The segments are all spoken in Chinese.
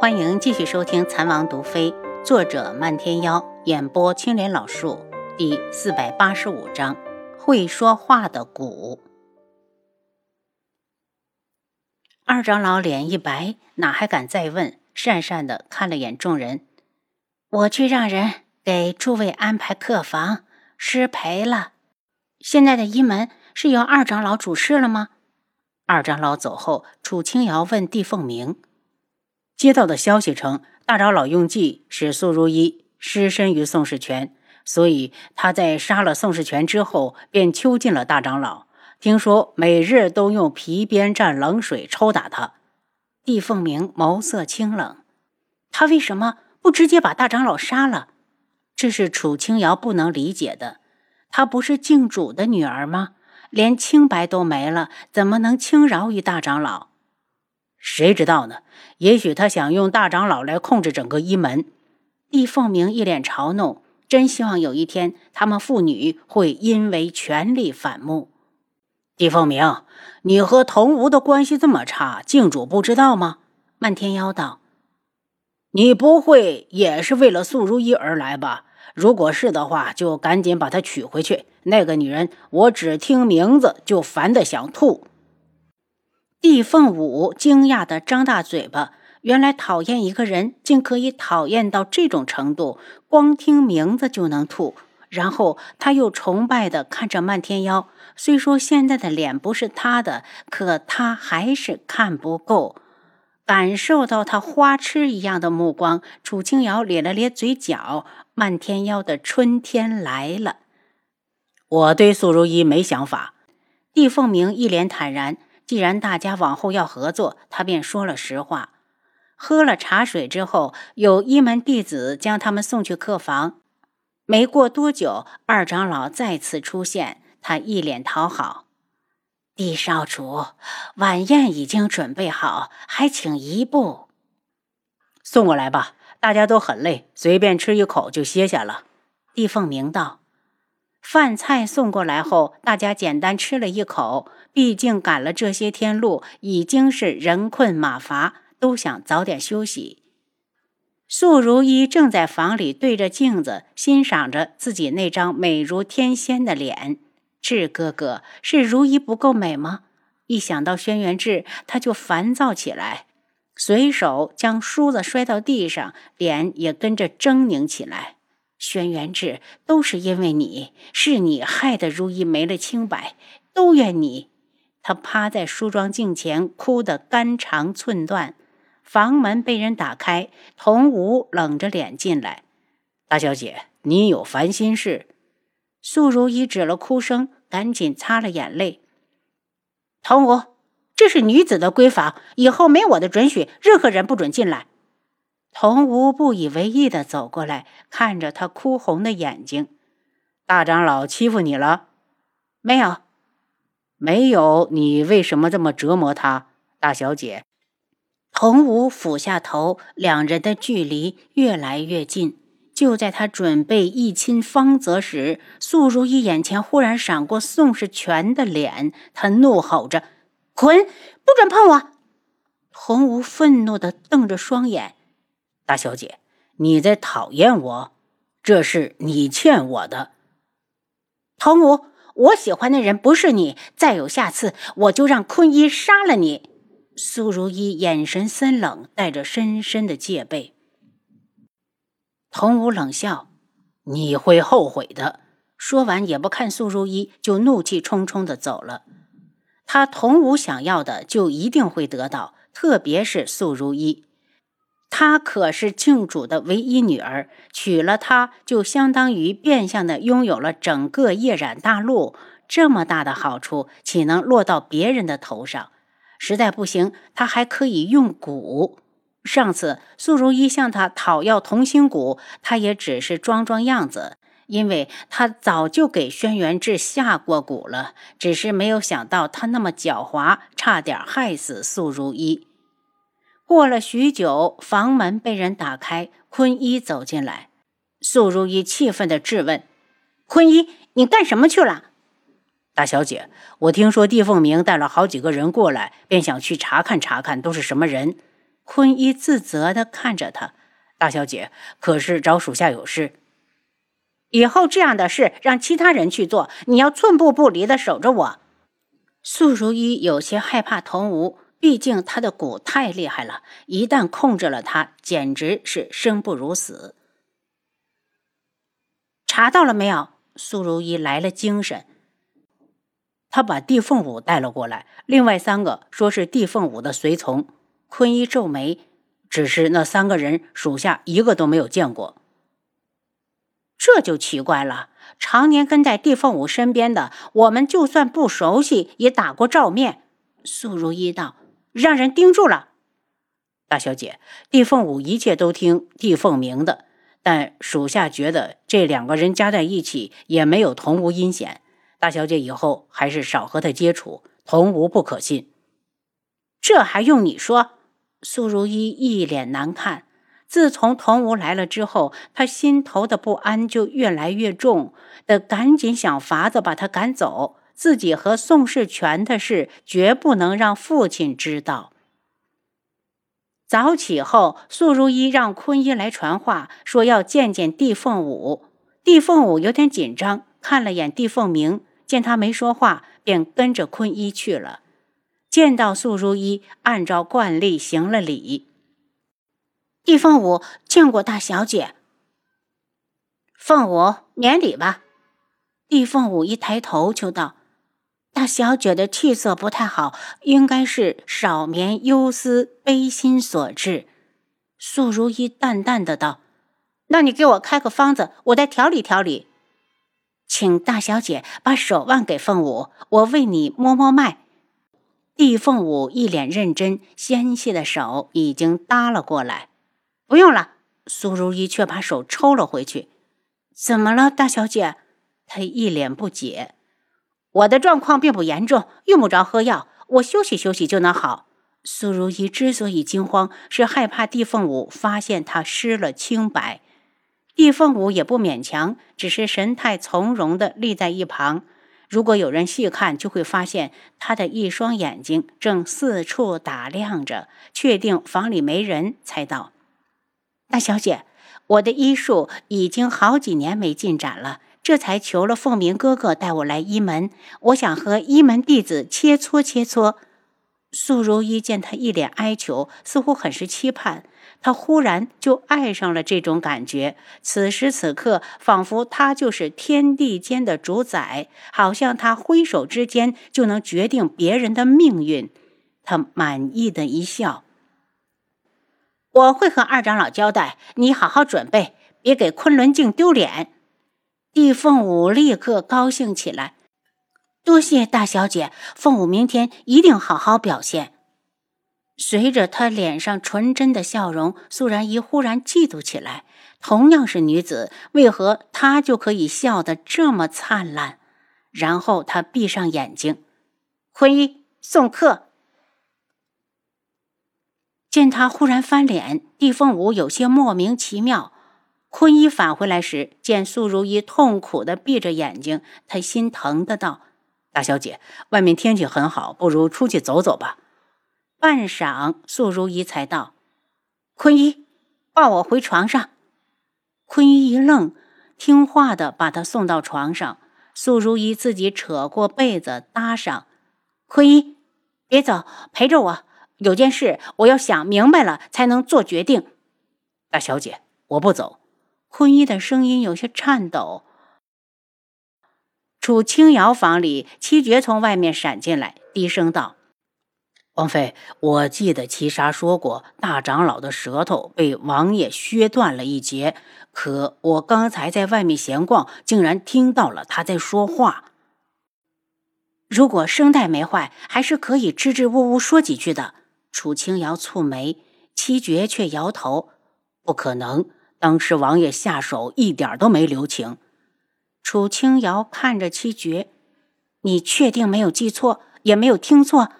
欢迎继续收听《蚕王毒妃》，作者漫天妖，演播青莲老树，第四百八十五章：会说话的蛊。二长老脸一白，哪还敢再问？讪讪的看了眼众人：“我去让人给诸位安排客房，失陪了。现在的一门是由二长老主事了吗？”二长老走后，楚清瑶问帝凤鸣。接到的消息称，大长老用计使苏如一失身于宋世权，所以他在杀了宋世权之后，便囚禁了大长老。听说每日都用皮鞭蘸冷水抽打他。帝凤鸣眸色清冷，他为什么不直接把大长老杀了？这是楚清瑶不能理解的。她不是靖主的女儿吗？连清白都没了，怎么能轻饶于大长老？谁知道呢？也许他想用大长老来控制整个一门。帝凤鸣一脸嘲弄，真希望有一天他们父女会因为权力反目。帝凤鸣，你和童无的关系这么差，靖主不知道吗？漫天妖道：“你不会也是为了素如一而来吧？如果是的话，就赶紧把她娶回去。那个女人，我只听名字就烦得想吐。”帝凤舞惊讶地张大嘴巴，原来讨厌一个人竟可以讨厌到这种程度，光听名字就能吐。然后他又崇拜地看着漫天妖，虽说现在的脸不是他的，可他还是看不够。感受到他花痴一样的目光，楚清瑶咧了咧嘴角。漫天妖的春天来了。我对苏如意没想法。帝凤鸣一脸坦然。既然大家往后要合作，他便说了实话。喝了茶水之后，有一门弟子将他们送去客房。没过多久，二长老再次出现，他一脸讨好：“帝少主，晚宴已经准备好，还请移步。”送过来吧，大家都很累，随便吃一口就歇下了。”帝凤鸣道。饭菜送过来后，大家简单吃了一口。毕竟赶了这些天路，已经是人困马乏，都想早点休息。素如意正在房里对着镜子欣赏着自己那张美如天仙的脸。智哥哥，是如意不够美吗？一想到轩辕志，他就烦躁起来，随手将梳子摔到地上，脸也跟着狰狞起来。轩辕志，都是因为你，是你害得如意没了清白，都怨你。他趴在梳妆镜前，哭得肝肠寸断。房门被人打开，童武冷着脸进来：“大小姐，你有烦心事？”素如意止了哭声，赶紧擦了眼泪：“童武，这是女子的闺房，以后没我的准许，任何人不准进来。”童无不以为意的走过来，看着他哭红的眼睛：“大长老欺负你了？没有，没有。你为什么这么折磨他，大小姐？”童无俯下头，两人的距离越来越近。就在他准备一亲芳泽时，素如意眼前忽然闪过宋世权的脸，他怒吼着：“滚！不准碰我！”童无愤怒的瞪着双眼。大小姐，你在讨厌我？这是你欠我的。童武，我喜欢的人不是你。再有下次，我就让坤一杀了你。苏如意眼神森冷，带着深深的戒备。童武冷笑：“你会后悔的。”说完，也不看苏如意，就怒气冲冲的走了。他童武想要的，就一定会得到，特别是苏如意。她可是郡主的唯一女儿，娶了她就相当于变相的拥有了整个夜染大陆。这么大的好处，岂能落到别人的头上？实在不行，他还可以用蛊。上次苏如意向他讨要同心蛊，他也只是装装样子，因为他早就给轩辕志下过蛊了，只是没有想到他那么狡猾，差点害死苏如意。过了许久，房门被人打开，坤一走进来。素如意气愤地质问：“坤一，你干什么去了？”大小姐，我听说帝凤鸣带了好几个人过来，便想去查看查看都是什么人。坤一自责地看着他：“大小姐，可是找属下有事。以后这样的事让其他人去做，你要寸步不离地守着我。”素如一有些害怕童无，毕竟他的蛊太厉害了，一旦控制了他，简直是生不如死。查到了没有？苏如意来了精神。他把地凤舞带了过来，另外三个说是地凤舞的随从。坤一皱眉，只是那三个人属下一个都没有见过。这就奇怪了。常年跟在地凤舞身边的我们，就算不熟悉，也打过照面。苏如意道：“让人盯住了。”大小姐，地凤舞一切都听地凤鸣的，但属下觉得这两个人加在一起也没有同无阴险。大小姐以后还是少和他接触，同无不可信。这还用你说？苏如意一脸难看。自从童无来了之后，他心头的不安就越来越重，得赶紧想法子把他赶走。自己和宋世权的事，绝不能让父亲知道。早起后，素如一让坤一来传话，说要见见地凤舞。地凤舞有点紧张，看了眼地凤鸣，见他没说话，便跟着坤一去了。见到素如一，按照惯例行了礼。地凤舞见过大小姐。凤舞免礼吧。地凤舞一抬头就道：“大小姐的气色不太好，应该是少眠忧思悲心所致。”素如意淡淡的道：“那你给我开个方子，我再调理调理。请大小姐把手腕给凤舞，我为你摸摸脉。”地凤舞一脸认真，纤细的手已经搭了过来。不用了，苏如意却把手抽了回去。怎么了，大小姐？她一脸不解。我的状况并不严重，用不着喝药，我休息休息就能好。苏如意之所以惊慌，是害怕地凤舞发现她失了清白。地凤舞也不勉强，只是神态从容地立在一旁。如果有人细看，就会发现他的一双眼睛正四处打量着，确定房里没人，才道。大小姐，我的医术已经好几年没进展了，这才求了凤鸣哥哥带我来医门。我想和医门弟子切磋切磋。素如意见他一脸哀求，似乎很是期盼，他忽然就爱上了这种感觉。此时此刻，仿佛他就是天地间的主宰，好像他挥手之间就能决定别人的命运。他满意的一笑。我会和二长老交代，你好好准备，别给昆仑镜丢脸。地凤舞立刻高兴起来，多谢大小姐，凤舞明天一定好好表现。随着她脸上纯真的笑容，素然仪忽然嫉妒起来。同样是女子，为何她就可以笑得这么灿烂？然后她闭上眼睛，坤一送客。见他忽然翻脸，地凤舞有些莫名其妙。坤一返回来时，见素如意痛苦的闭着眼睛，他心疼的道：“大小姐，外面天气很好，不如出去走走吧。”半晌，素如意才道：“坤一，抱我回床上。”坤一一愣，听话的把他送到床上。素如意自己扯过被子搭上。坤一，别走，陪着我。有件事，我要想明白了才能做决定。大小姐，我不走。坤一的声音有些颤抖。楚清瑶房里，七绝从外面闪进来，低声道：“王妃，我记得七杀说过，大长老的舌头被王爷削断了一截。可我刚才在外面闲逛，竟然听到了他在说话。如果声带没坏，还是可以支支吾吾说几句的。”楚清瑶蹙眉，七绝却摇头：“不可能，当时王爷下手一点都没留情。”楚清瑶看着七绝：“你确定没有记错，也没有听错？”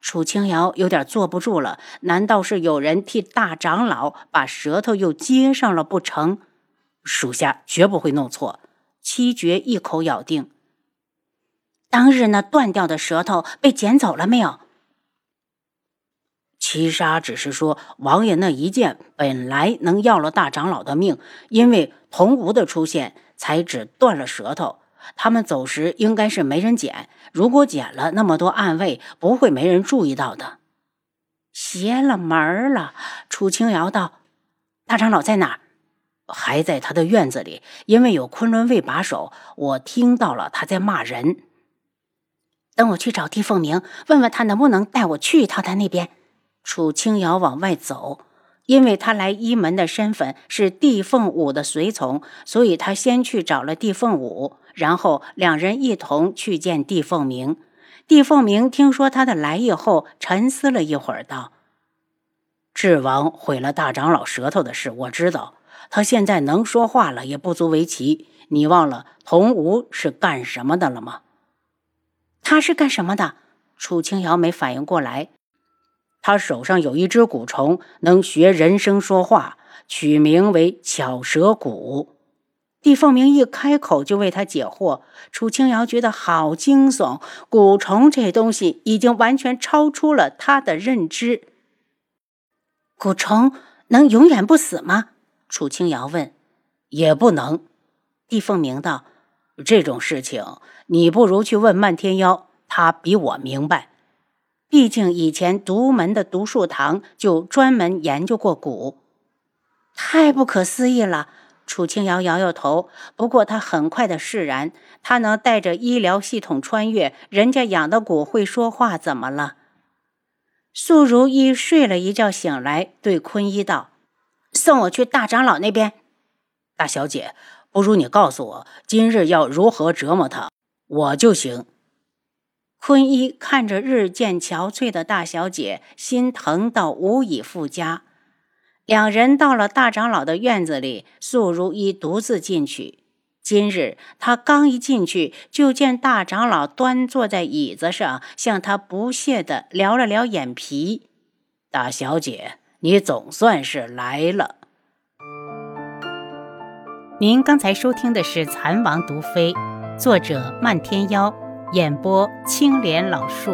楚清瑶有点坐不住了，难道是有人替大长老把舌头又接上了不成？属下绝不会弄错。七绝一口咬定：“当日那断掉的舌头被捡走了没有？”七杀只是说，王爷那一剑本来能要了大长老的命，因为童无的出现，才只断了舌头。他们走时应该是没人捡，如果捡了，那么多暗卫不会没人注意到的。邪了门了！楚清瑶道：“大长老在哪儿？还在他的院子里，因为有昆仑卫把守，我听到了他在骂人。等我去找帝凤鸣，问问他能不能带我去一趟他那边。”楚清瑶往外走，因为他来一门的身份是帝凤舞的随从，所以他先去找了帝凤舞，然后两人一同去见帝凤鸣。帝凤鸣听说他的来意后，沉思了一会儿，道：“智王毁了大长老舌头的事，我知道。他现在能说话了，也不足为奇。你忘了童无是干什么的了吗？”他是干什么的？楚清瑶没反应过来。他手上有一只蛊虫，能学人声说话，取名为巧舌蛊。帝凤鸣一开口就为他解惑。楚清瑶觉得好惊悚，蛊虫这东西已经完全超出了他的认知。蛊虫能永远不死吗？楚清瑶问。也不能。帝凤鸣道：“这种事情，你不如去问漫天妖，他比我明白。”毕竟以前独门的独树堂就专门研究过蛊，太不可思议了。楚清瑶摇摇头，不过他很快的释然。他能带着医疗系统穿越，人家养的蛊会说话，怎么了？素如意睡了一觉醒来，对坤一道：“送我去大长老那边。”大小姐，不如你告诉我今日要如何折磨他，我就行。坤一看着日渐憔悴的大小姐，心疼到无以复加。两人到了大长老的院子里，素如一独自进去。今日他刚一进去，就见大长老端坐在椅子上，向他不屑地撩了撩眼皮。大小姐，你总算是来了。您刚才收听的是《蚕王毒妃》，作者漫天妖。演播：青莲老树。